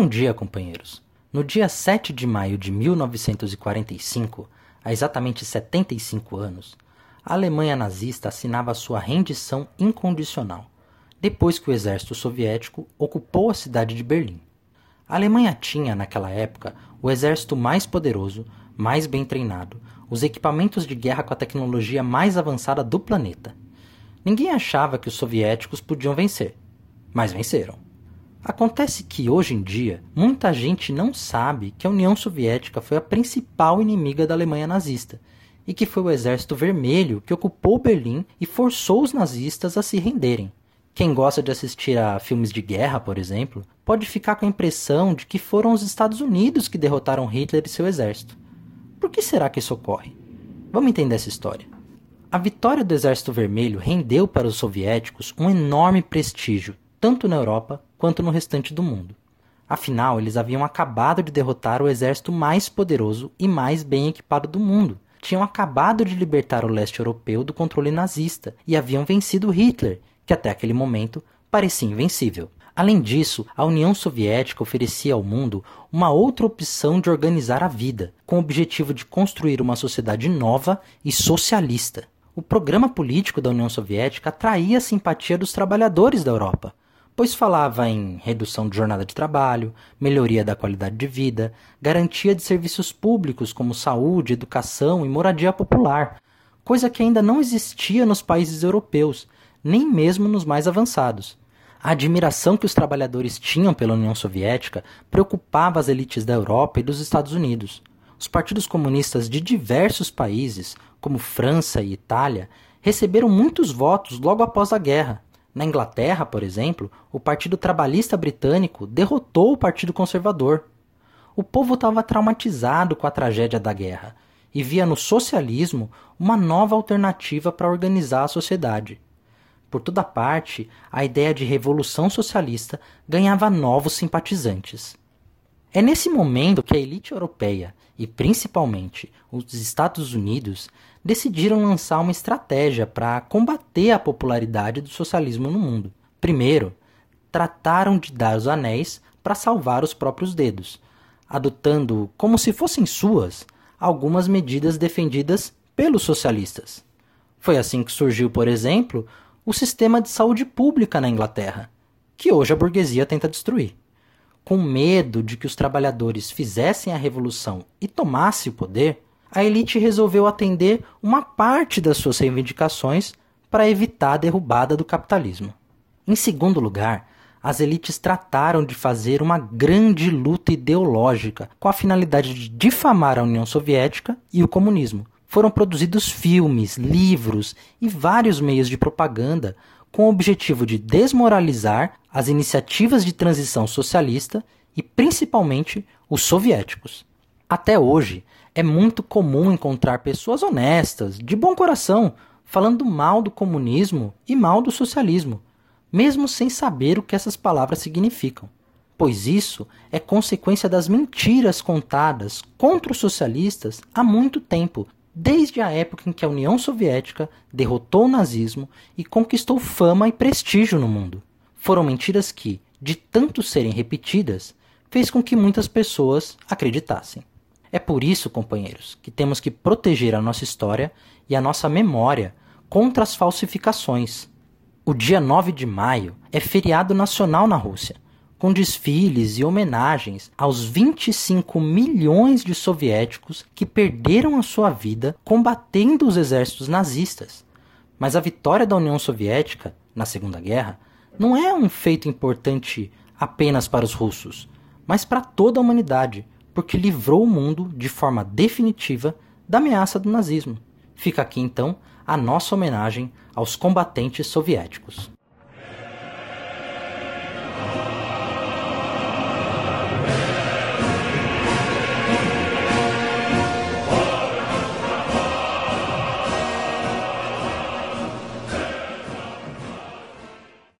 Bom dia, companheiros. No dia 7 de maio de 1945, há exatamente 75 anos, a Alemanha nazista assinava sua rendição incondicional, depois que o exército soviético ocupou a cidade de Berlim. A Alemanha tinha, naquela época, o exército mais poderoso, mais bem treinado, os equipamentos de guerra com a tecnologia mais avançada do planeta. Ninguém achava que os soviéticos podiam vencer, mas venceram. Acontece que hoje em dia muita gente não sabe que a União Soviética foi a principal inimiga da Alemanha nazista e que foi o Exército Vermelho que ocupou Berlim e forçou os nazistas a se renderem. Quem gosta de assistir a filmes de guerra, por exemplo, pode ficar com a impressão de que foram os Estados Unidos que derrotaram Hitler e seu exército. Por que será que isso ocorre? Vamos entender essa história. A vitória do Exército Vermelho rendeu para os soviéticos um enorme prestígio, tanto na Europa quanto no restante do mundo. Afinal, eles haviam acabado de derrotar o exército mais poderoso e mais bem equipado do mundo. Tinham acabado de libertar o leste europeu do controle nazista e haviam vencido Hitler, que até aquele momento parecia invencível. Além disso, a União Soviética oferecia ao mundo uma outra opção de organizar a vida, com o objetivo de construir uma sociedade nova e socialista. O programa político da União Soviética atraía a simpatia dos trabalhadores da Europa, pois falava em redução de jornada de trabalho, melhoria da qualidade de vida, garantia de serviços públicos como saúde, educação e moradia popular, coisa que ainda não existia nos países europeus, nem mesmo nos mais avançados. A admiração que os trabalhadores tinham pela União Soviética preocupava as elites da Europa e dos Estados Unidos. Os partidos comunistas de diversos países, como França e Itália, receberam muitos votos logo após a guerra, na Inglaterra, por exemplo, o Partido Trabalhista Britânico derrotou o Partido Conservador. O povo estava traumatizado com a tragédia da guerra e via no socialismo uma nova alternativa para organizar a sociedade. Por toda parte, a ideia de revolução socialista ganhava novos simpatizantes. É nesse momento que a elite europeia, e principalmente os Estados Unidos, decidiram lançar uma estratégia para combater a popularidade do socialismo no mundo. Primeiro, trataram de dar os anéis para salvar os próprios dedos, adotando, como se fossem suas, algumas medidas defendidas pelos socialistas. Foi assim que surgiu, por exemplo, o sistema de saúde pública na Inglaterra, que hoje a burguesia tenta destruir com medo de que os trabalhadores fizessem a revolução e tomassem o poder, a elite resolveu atender uma parte das suas reivindicações para evitar a derrubada do capitalismo. Em segundo lugar, as elites trataram de fazer uma grande luta ideológica com a finalidade de difamar a União Soviética e o comunismo. Foram produzidos filmes, livros e vários meios de propaganda com o objetivo de desmoralizar as iniciativas de transição socialista e principalmente os soviéticos. Até hoje, é muito comum encontrar pessoas honestas, de bom coração, falando mal do comunismo e mal do socialismo, mesmo sem saber o que essas palavras significam, pois isso é consequência das mentiras contadas contra os socialistas há muito tempo desde a época em que a União Soviética derrotou o nazismo e conquistou fama e prestígio no mundo. Foram mentiras que, de tanto serem repetidas, fez com que muitas pessoas acreditassem. É por isso, companheiros, que temos que proteger a nossa história e a nossa memória contra as falsificações. O dia 9 de maio é feriado nacional na Rússia com desfiles e homenagens aos 25 milhões de soviéticos que perderam a sua vida combatendo os exércitos nazistas. Mas a vitória da União Soviética na Segunda Guerra não é um feito importante apenas para os russos, mas para toda a humanidade, porque livrou o mundo de forma definitiva da ameaça do nazismo. Fica aqui então a nossa homenagem aos combatentes soviéticos.